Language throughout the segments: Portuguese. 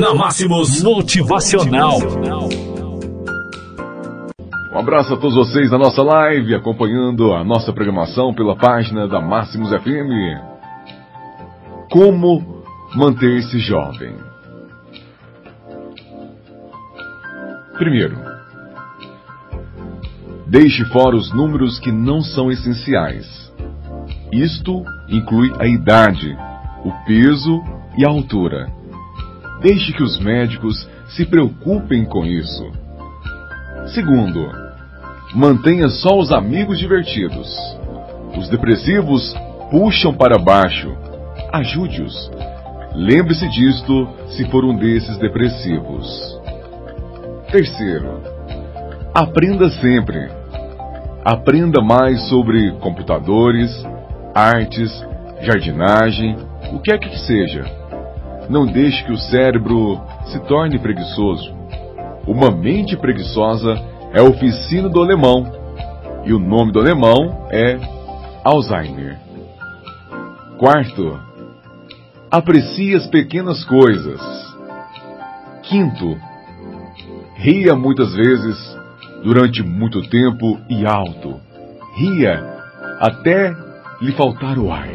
Na Máximos Motivacional. Um abraço a todos vocês na nossa live, acompanhando a nossa programação pela página da Máximos FM. Como manter-se jovem? Primeiro, deixe fora os números que não são essenciais. Isto inclui a idade, o peso e a altura. Deixe que os médicos se preocupem com isso. Segundo, mantenha só os amigos divertidos. Os depressivos puxam para baixo. Ajude-os. Lembre-se disto se for um desses depressivos. Terceiro, aprenda sempre. Aprenda mais sobre computadores, artes, jardinagem, o que é que seja. Não deixe que o cérebro se torne preguiçoso. Uma mente preguiçosa é a oficina do alemão, e o nome do alemão é Alzheimer. Quarto, aprecie as pequenas coisas. Quinto, ria muitas vezes, durante muito tempo e alto. Ria até lhe faltar o ar.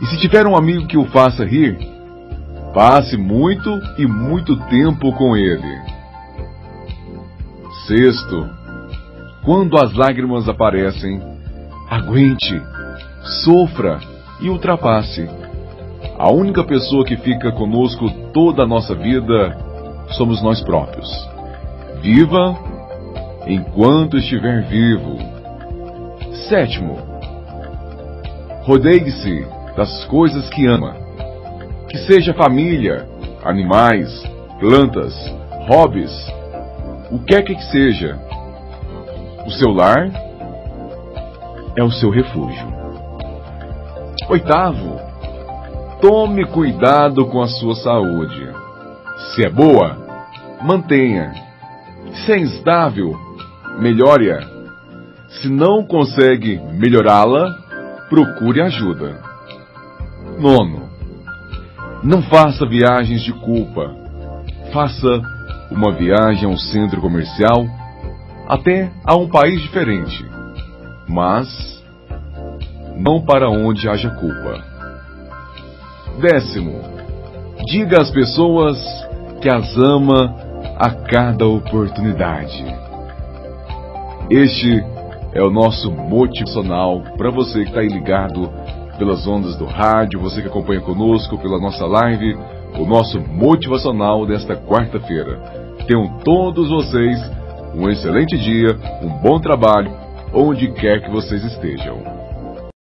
E se tiver um amigo que o faça rir, passe muito e muito tempo com ele. Sexto, quando as lágrimas aparecem, aguente, sofra e ultrapasse. A única pessoa que fica conosco toda a nossa vida somos nós próprios. Viva enquanto estiver vivo. Sétimo, rodeie-se das coisas que ama. Que seja família, animais, plantas, hobbies, o que é que seja. O seu lar é o seu refúgio. Oitavo, tome cuidado com a sua saúde. Se é boa, mantenha. Se é instável, melhore-a. Se não consegue melhorá-la, procure ajuda. Nono, não faça viagens de culpa. Faça uma viagem a um centro comercial, até a um país diferente, mas não para onde haja culpa. Décimo, diga às pessoas que as ama a cada oportunidade. Este é o nosso motivacional para você que está aí ligado pelas ondas do rádio, você que acompanha conosco pela nossa live, o nosso motivacional desta quarta-feira. Tenham todos vocês um excelente dia, um bom trabalho, onde quer que vocês estejam.